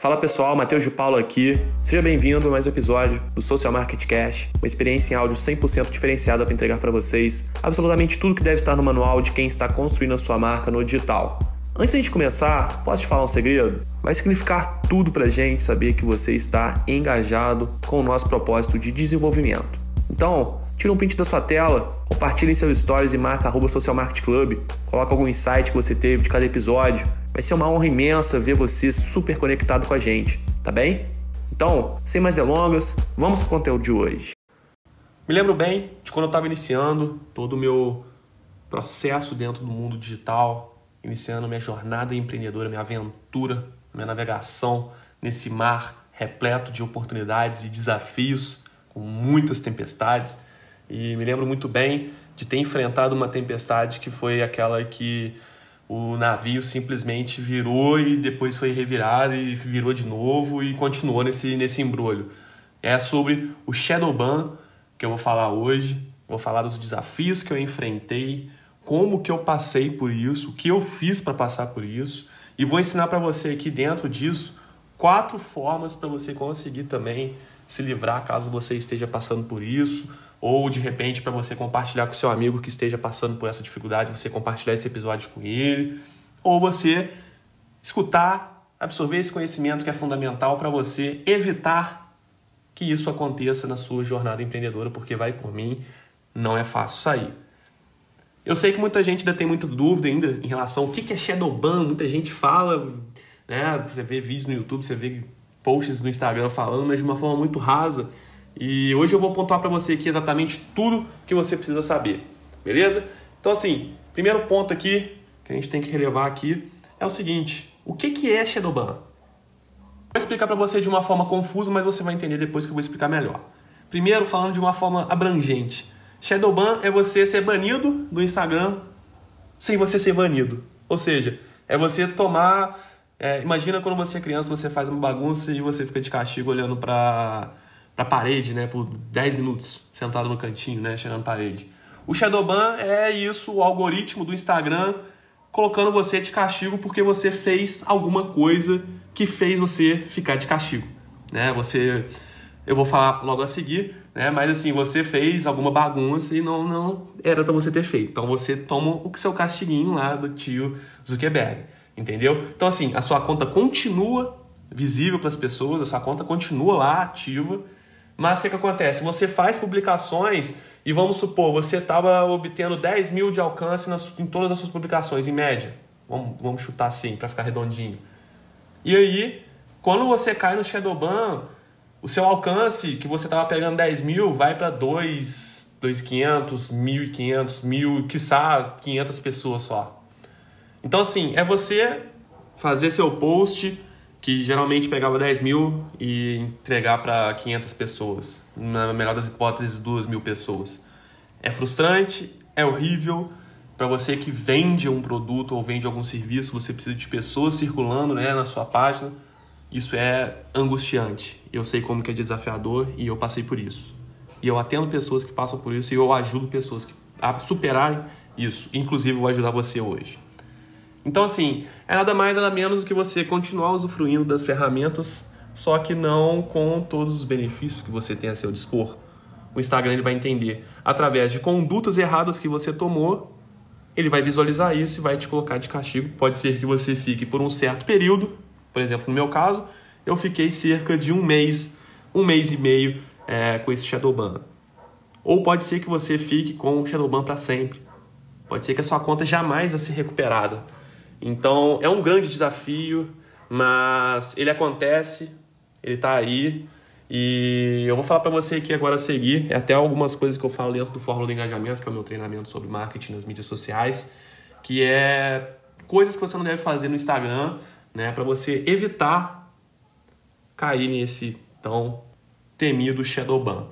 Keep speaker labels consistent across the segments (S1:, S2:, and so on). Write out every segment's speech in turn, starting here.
S1: Fala pessoal, Matheus de Paulo aqui. Seja bem-vindo a mais um episódio do Social Market Cash, uma experiência em áudio 100% diferenciada para entregar para vocês absolutamente tudo que deve estar no manual de quem está construindo a sua marca no digital. Antes a gente começar, posso te falar um segredo? Vai significar tudo pra gente saber que você está engajado com o nosso propósito de desenvolvimento. Então, tira um print da sua tela, compartilhe em seus stories e marca arroba Social Market Club, coloca algum insight que você teve de cada episódio. Vai ser uma honra imensa ver você super conectado com a gente, tá bem? Então, sem mais delongas, vamos pro conteúdo de hoje. Me lembro bem de quando eu estava iniciando todo o meu processo dentro do mundo digital, iniciando minha jornada empreendedora, minha aventura, minha navegação nesse mar repleto de oportunidades e desafios, com muitas tempestades. E me lembro muito bem de ter enfrentado uma tempestade que foi aquela que o navio simplesmente virou e depois foi revirado e virou de novo e continuou nesse, nesse embrulho. É sobre o Shadowban que eu vou falar hoje, vou falar dos desafios que eu enfrentei, como que eu passei por isso, o que eu fiz para passar por isso e vou ensinar para você aqui dentro disso quatro formas para você conseguir também se livrar caso você esteja passando por isso ou de repente para você compartilhar com seu amigo que esteja passando por essa dificuldade, você compartilhar esse episódio com ele, ou você escutar, absorver esse conhecimento que é fundamental para você evitar que isso aconteça na sua jornada empreendedora, porque vai por mim, não é fácil sair. Eu sei que muita gente ainda tem muita dúvida ainda em relação ao que é Shadowban, muita gente fala, né? Você vê vídeos no YouTube, você vê posts no Instagram falando, mas de uma forma muito rasa. E hoje eu vou pontuar para você aqui exatamente tudo que você precisa saber, beleza? Então assim, primeiro ponto aqui que a gente tem que relevar aqui é o seguinte: o que que é Shadowban? Vou explicar para você de uma forma confusa, mas você vai entender depois que eu vou explicar melhor. Primeiro, falando de uma forma abrangente. Shadowban é você ser banido do Instagram sem você ser banido. Ou seja, é você tomar. É, imagina quando você é criança, você faz uma bagunça e você fica de castigo olhando para a parede, né? Por 10 minutos, sentado no cantinho, né? Cheirando parede. O Shadowban é isso, o algoritmo do Instagram colocando você de castigo porque você fez alguma coisa que fez você ficar de castigo, né? Você eu vou falar logo a seguir, né? Mas assim, você fez alguma bagunça e não, não era para você ter feito. Então você toma o seu castiguinho lá do tio Zuckerberg, entendeu? Então assim, a sua conta continua visível para as pessoas, a sua conta continua lá ativa, mas o que, que acontece? Você faz publicações e vamos supor, você estava obtendo 10 mil de alcance nas, em todas as suas publicações, em média. Vamos, vamos chutar assim, para ficar redondinho. E aí, quando você cai no Shadowban, o seu alcance, que você estava pegando 10 mil, vai para 2, 2.500, 1.500, 1.000, quiçá 500 pessoas só. Então, assim, é você fazer seu post, que geralmente pegava 10 mil, e entregar para 500 pessoas. Na melhor das hipóteses, 2 mil pessoas. É frustrante, é horrível. Para você que vende um produto ou vende algum serviço, você precisa de pessoas circulando né, na sua página isso é angustiante. Eu sei como que é desafiador e eu passei por isso. E eu atendo pessoas que passam por isso e eu ajudo pessoas a superarem isso. Inclusive, vou ajudar você hoje. Então, assim, é nada mais nada menos do que você continuar usufruindo das ferramentas, só que não com todos os benefícios que você tem a seu dispor. O Instagram ele vai entender através de condutas erradas que você tomou, ele vai visualizar isso e vai te colocar de castigo. Pode ser que você fique por um certo período por exemplo, no meu caso, eu fiquei cerca de um mês, um mês e meio é, com esse Shadowban. Ou pode ser que você fique com o Shadowban para sempre. Pode ser que a sua conta jamais vai ser recuperada. Então é um grande desafio, mas ele acontece, ele está aí. E eu vou falar para você aqui agora a seguir, é até algumas coisas que eu falo dentro do Fórmula do Engajamento, que é o meu treinamento sobre marketing nas mídias sociais, que é coisas que você não deve fazer no Instagram né, para você evitar cair nesse tão temido Shadowban.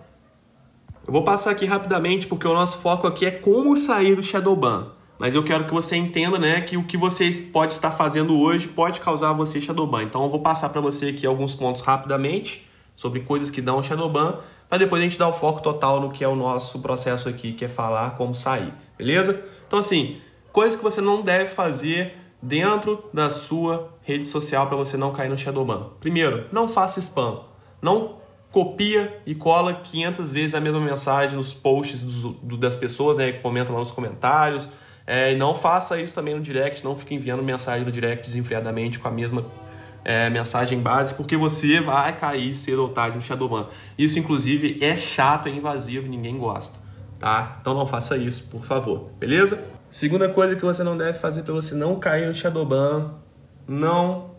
S1: Eu vou passar aqui rapidamente porque o nosso foco aqui é como sair do Shadowban. Mas eu quero que você entenda né, que o que você pode estar fazendo hoje pode causar você Shadowban. Então eu vou passar para você aqui alguns pontos rapidamente sobre coisas que dão Shadowban, para depois a gente dar o foco total no que é o nosso processo aqui, que é falar como sair, beleza? Então assim, coisas que você não deve fazer dentro da sua rede social para você não cair no Shadowban. Primeiro, não faça spam. Não copia e cola 500 vezes a mesma mensagem nos posts das pessoas, né, que comentam lá nos comentários. É, não faça isso também no direct, não fique enviando mensagem no direct desenfreadamente com a mesma é, mensagem base, porque você vai cair cedo ou tarde no Shadowban. Isso, inclusive, é chato, é invasivo, ninguém gosta, tá? Então não faça isso, por favor, beleza? Segunda coisa que você não deve fazer para você não cair no Shadowban, não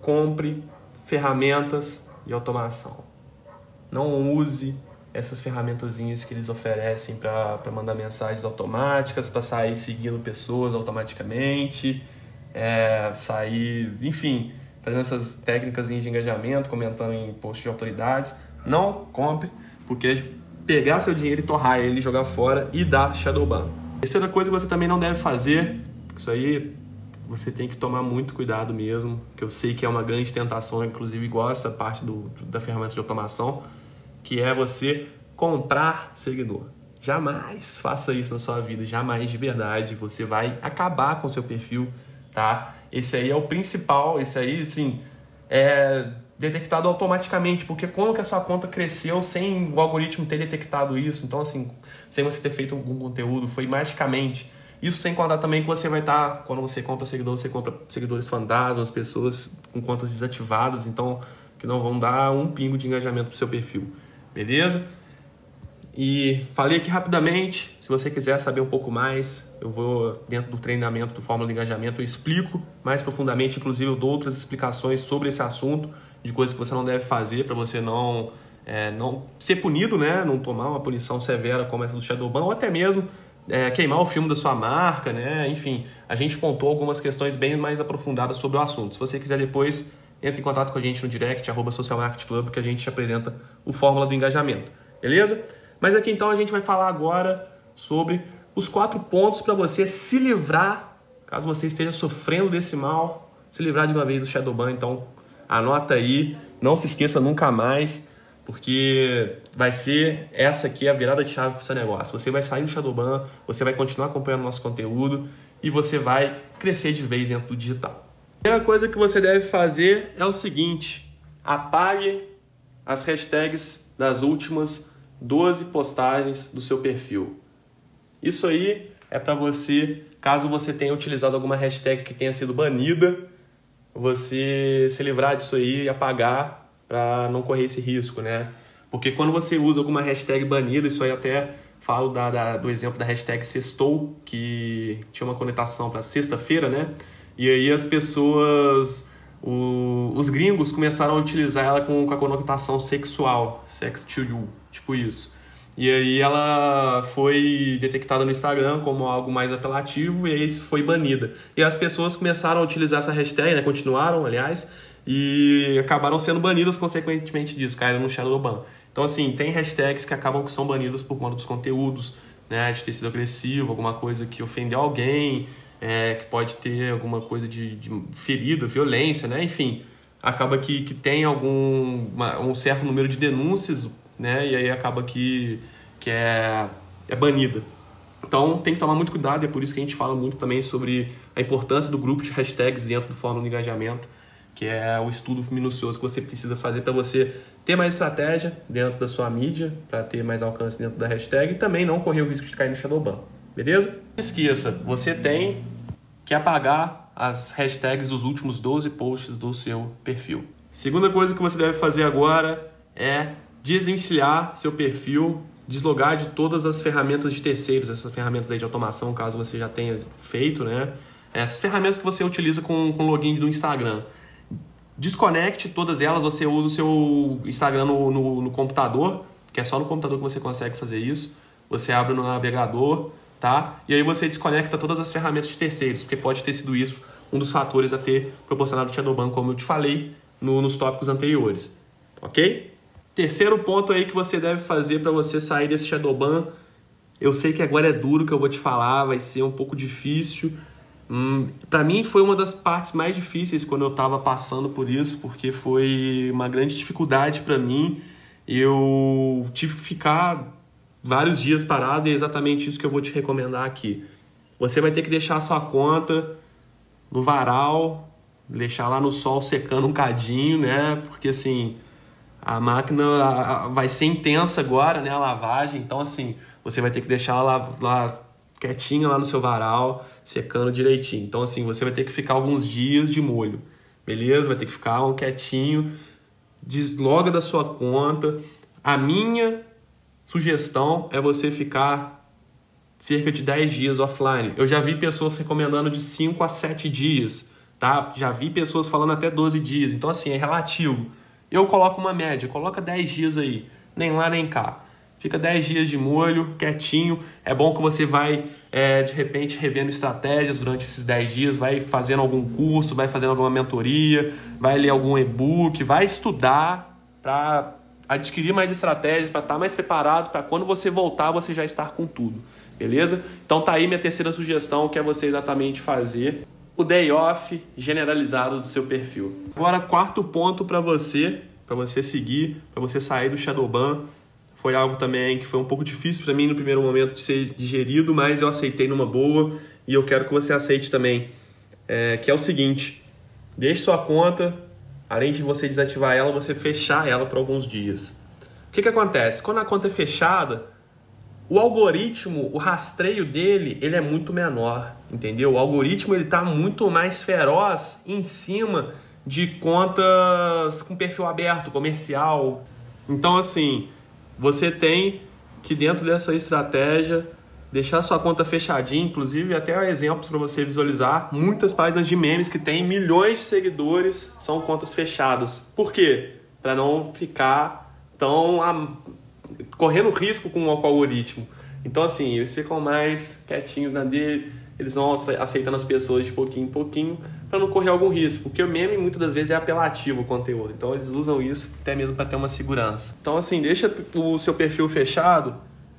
S1: compre ferramentas de automação. Não use essas ferramentazinhas que eles oferecem para mandar mensagens automáticas, para sair seguindo pessoas automaticamente, é, sair, enfim, fazendo essas técnicas de engajamento, comentando em posts de autoridades. Não compre, porque pegar seu dinheiro e torrar ele, jogar fora e dar Shadowban. Terceira coisa que você também não deve fazer, isso aí você tem que tomar muito cuidado mesmo, que eu sei que é uma grande tentação, inclusive igual essa parte do, da ferramenta de automação, que é você comprar seguidor. Jamais faça isso na sua vida, jamais de verdade. Você vai acabar com o seu perfil, tá? Esse aí é o principal, esse aí, assim, é detectado automaticamente, porque como que a sua conta cresceu sem o algoritmo ter detectado isso? Então, assim, sem você ter feito algum conteúdo, foi magicamente. Isso sem contar também que você vai estar, tá, quando você compra seguidor, você compra seguidores fantasmas, pessoas com contas desativadas, então que não vão dar um pingo de engajamento pro seu perfil. Beleza? E falei aqui rapidamente, se você quiser saber um pouco mais, eu vou dentro do treinamento do Fórmula de Engajamento, eu explico mais profundamente, inclusive eu dou outras explicações sobre esse assunto, de coisas que você não deve fazer para você não, é, não ser punido, né? não tomar uma punição severa como essa do Shadowban, ou até mesmo é, queimar o filme da sua marca, né? enfim, a gente pontou algumas questões bem mais aprofundadas sobre o assunto. Se você quiser depois, entre em contato com a gente no direct, arroba Social Market Club, que a gente te apresenta o Fórmula do Engajamento, beleza? Mas aqui então a gente vai falar agora sobre os quatro pontos para você se livrar, caso você esteja sofrendo desse mal, se livrar de uma vez do Shadowban. Então anota aí, não se esqueça nunca mais, porque vai ser essa aqui a virada de chave para o seu negócio. Você vai sair do Shadowban, você vai continuar acompanhando nosso conteúdo e você vai crescer de vez dentro do digital. Primeira coisa que você deve fazer é o seguinte: apague as hashtags das últimas 12 postagens do seu perfil. Isso aí é para você, caso você tenha utilizado alguma hashtag que tenha sido banida, você se livrar disso aí e apagar para não correr esse risco, né? Porque quando você usa alguma hashtag banida, isso aí até falo da, da, do exemplo da hashtag sextou, que tinha uma conotação para sexta-feira, né? E aí as pessoas o, os gringos começaram a utilizar ela com, com a conotação sexual, sex to you, tipo isso. E aí ela foi detectada no Instagram como algo mais apelativo e aí foi banida. E as pessoas começaram a utilizar essa hashtag, né? continuaram, aliás, e acabaram sendo banidas consequentemente disso, caíram no Shadowban. Então, assim, tem hashtags que acabam que são banidas por conta dos conteúdos, né? De ter sido agressivo, alguma coisa que ofendeu alguém, é, que pode ter alguma coisa de, de, ferida, violência, né? Enfim, acaba que, que tem algum uma, um certo número de denúncias, né? E aí acaba que, que é, é banida. Então tem que tomar muito cuidado, é por isso que a gente fala muito também sobre a importância do grupo de hashtags dentro do fórum de engajamento, que é o estudo minucioso que você precisa fazer para você ter mais estratégia dentro da sua mídia, para ter mais alcance dentro da hashtag e também não correr o risco de cair no Shadowban. Beleza? Não esqueça, você tem que apagar as hashtags dos últimos 12 posts do seu perfil. Segunda coisa que você deve fazer agora é desvencilhar seu perfil, deslogar de todas as ferramentas de terceiros, essas ferramentas aí de automação, caso você já tenha feito, né? Essas ferramentas que você utiliza com, com login do Instagram. Desconecte todas elas, você usa o seu Instagram no, no, no computador, que é só no computador que você consegue fazer isso. Você abre no navegador, tá? E aí você desconecta todas as ferramentas de terceiros, porque pode ter sido isso um dos fatores a ter proporcionado o Shadowban, como eu te falei no, nos tópicos anteriores, ok? Terceiro ponto aí que você deve fazer para você sair desse Shadowban, eu sei que agora é duro que eu vou te falar, vai ser um pouco difícil. Hum, para mim foi uma das partes mais difíceis quando eu estava passando por isso, porque foi uma grande dificuldade para mim. Eu tive que ficar vários dias parado e é exatamente isso que eu vou te recomendar aqui. Você vai ter que deixar sua conta no varal deixar lá no sol secando um cadinho, né? Porque assim, a máquina vai ser intensa agora, né? A lavagem, então assim, você vai ter que deixar lá, lá quietinha lá no seu varal, secando direitinho. Então assim, você vai ter que ficar alguns dias de molho, beleza? Vai ter que ficar um quietinho, desloga da sua conta. A minha sugestão é você ficar cerca de 10 dias offline. Eu já vi pessoas recomendando de 5 a 7 dias, tá? Já vi pessoas falando até 12 dias. Então, assim, é relativo. Eu coloco uma média, coloca 10 dias aí, nem lá nem cá. Fica 10 dias de molho, quietinho. É bom que você vai, é, de repente, revendo estratégias durante esses 10 dias, vai fazendo algum curso, vai fazendo alguma mentoria, vai ler algum e-book, vai estudar para adquirir mais estratégias, para estar tá mais preparado, para quando você voltar, você já estar com tudo. Beleza? Então tá aí minha terceira sugestão, que é você exatamente fazer o day off generalizado do seu perfil. Agora, quarto ponto para você, para você seguir, para você sair do Shadowban, foi algo também que foi um pouco difícil para mim no primeiro momento de ser digerido, mas eu aceitei numa boa e eu quero que você aceite também, é, que é o seguinte: deixe sua conta, além de você desativar ela, você fechar ela por alguns dias. O que, que acontece? Quando a conta é fechada, o algoritmo, o rastreio dele, ele é muito menor, entendeu? O algoritmo ele está muito mais feroz em cima de contas com perfil aberto, comercial. Então, assim, você tem que dentro dessa estratégia deixar sua conta fechadinha, inclusive até exemplos para você visualizar. Muitas páginas de memes que têm milhões de seguidores são contas fechadas. Por quê? Para não ficar tão correndo risco com o algoritmo. Então, assim, eles ficam mais quietinhos na dele, eles vão aceitando as pessoas de pouquinho em pouquinho para não correr algum risco, porque o meme muitas das vezes é apelativo o conteúdo, então eles usam isso até mesmo para ter uma segurança. Então, assim, deixa o seu perfil fechado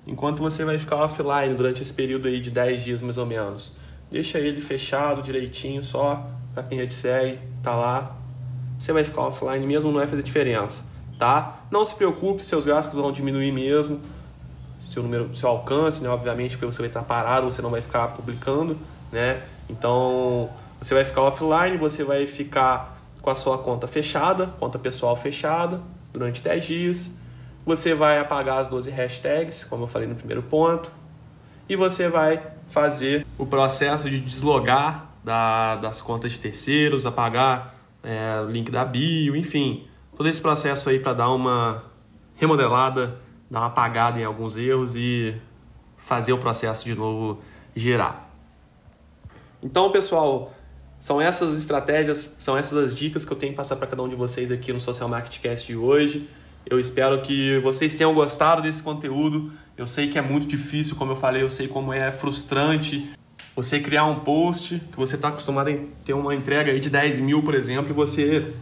S1: enquanto você vai ficar offline durante esse período aí de 10 dias mais ou menos. Deixa ele fechado direitinho só para quem já te segue, tá lá. Você vai ficar offline mesmo, não vai fazer diferença tá? Não se preocupe, seus gastos vão diminuir mesmo, seu número, seu alcance, né? Obviamente, porque você vai estar parado, você não vai ficar publicando, né? Então, você vai ficar offline, você vai ficar com a sua conta fechada, conta pessoal fechada, durante 10 dias. Você vai apagar as 12 hashtags, como eu falei no primeiro ponto, e você vai fazer o processo de deslogar da, das contas de terceiros, apagar é, o link da bio, enfim, todo esse processo aí para dar uma remodelada, dar uma apagada em alguns erros e fazer o processo de novo girar. Então, pessoal, são essas estratégias, são essas as dicas que eu tenho que passar para cada um de vocês aqui no Social Marketing Cast de hoje. Eu espero que vocês tenham gostado desse conteúdo. Eu sei que é muito difícil, como eu falei, eu sei como é frustrante você criar um post que você está acostumado a ter uma entrega aí de 10 mil, por exemplo, e você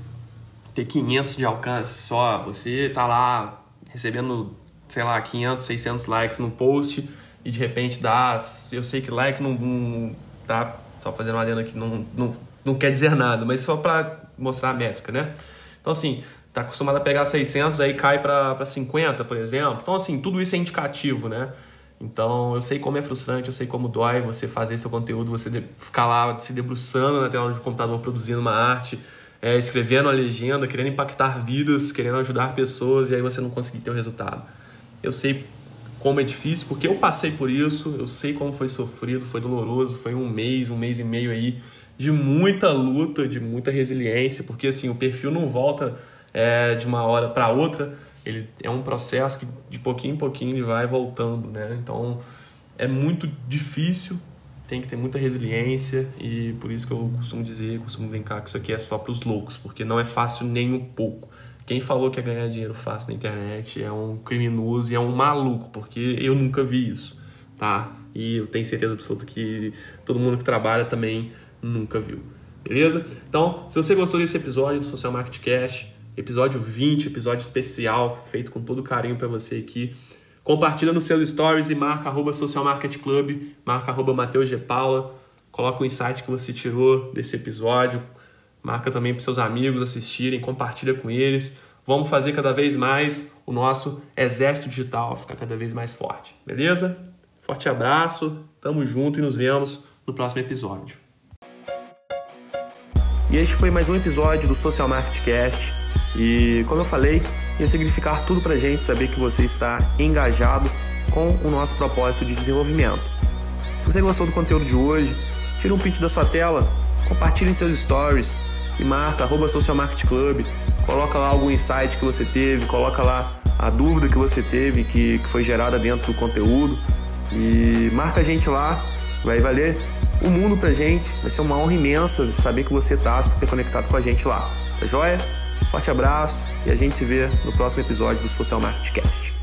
S1: ter 500 de alcance só, você tá lá recebendo, sei lá, 500, 600 likes no post e de repente dá, eu sei que like não, não tá, só fazendo uma adendo aqui, não, não, não quer dizer nada, mas só para mostrar a métrica, né? Então assim, tá acostumado a pegar 600, aí cai para 50, por exemplo. Então assim, tudo isso é indicativo, né? Então, eu sei como é frustrante, eu sei como dói você fazer seu conteúdo, você ficar lá se debruçando na tela de computador produzindo uma arte, é, escrevendo a legenda, querendo impactar vidas, querendo ajudar pessoas e aí você não conseguir ter o resultado. Eu sei como é difícil, porque eu passei por isso, eu sei como foi sofrido, foi doloroso, foi um mês, um mês e meio aí de muita luta, de muita resiliência, porque assim, o perfil não volta é, de uma hora para outra, ele é um processo que de pouquinho em pouquinho ele vai voltando, né? Então é muito difícil, tem que ter muita resiliência e por isso que eu costumo dizer, costumo brincar que isso aqui é só para os loucos, porque não é fácil nem um pouco. Quem falou que é ganhar dinheiro fácil na internet é um criminoso e é um maluco, porque eu nunca vi isso, tá? E eu tenho certeza absoluta que todo mundo que trabalha também nunca viu. Beleza? Então, se você gostou desse episódio do Social Market Cash, episódio 20, episódio especial, feito com todo carinho para você aqui, Compartilha nos seus stories e marca arroba Social Market Club, marca arroba Mateus G. Paula. Coloca o insight que você tirou desse episódio. Marca também para seus amigos assistirem, compartilha com eles. Vamos fazer cada vez mais o nosso exército digital ficar cada vez mais forte, beleza? Forte abraço, tamo junto e nos vemos no próximo episódio. E este foi mais um episódio do Social Marketing Cast. E como eu falei, ia significar tudo pra gente saber que você está engajado com o nosso propósito de desenvolvimento. Se você gostou do conteúdo de hoje, tira um print da sua tela, compartilhe em seus stories e marca arroba Social Marketing Club, coloca lá algum insight que você teve, coloca lá a dúvida que você teve que, que foi gerada dentro do conteúdo e marca a gente lá, vai valer o mundo pra gente, vai ser uma honra imensa saber que você tá super conectado com a gente lá, tá joia? Forte abraço e a gente se vê no próximo episódio do Social Marketing Cast.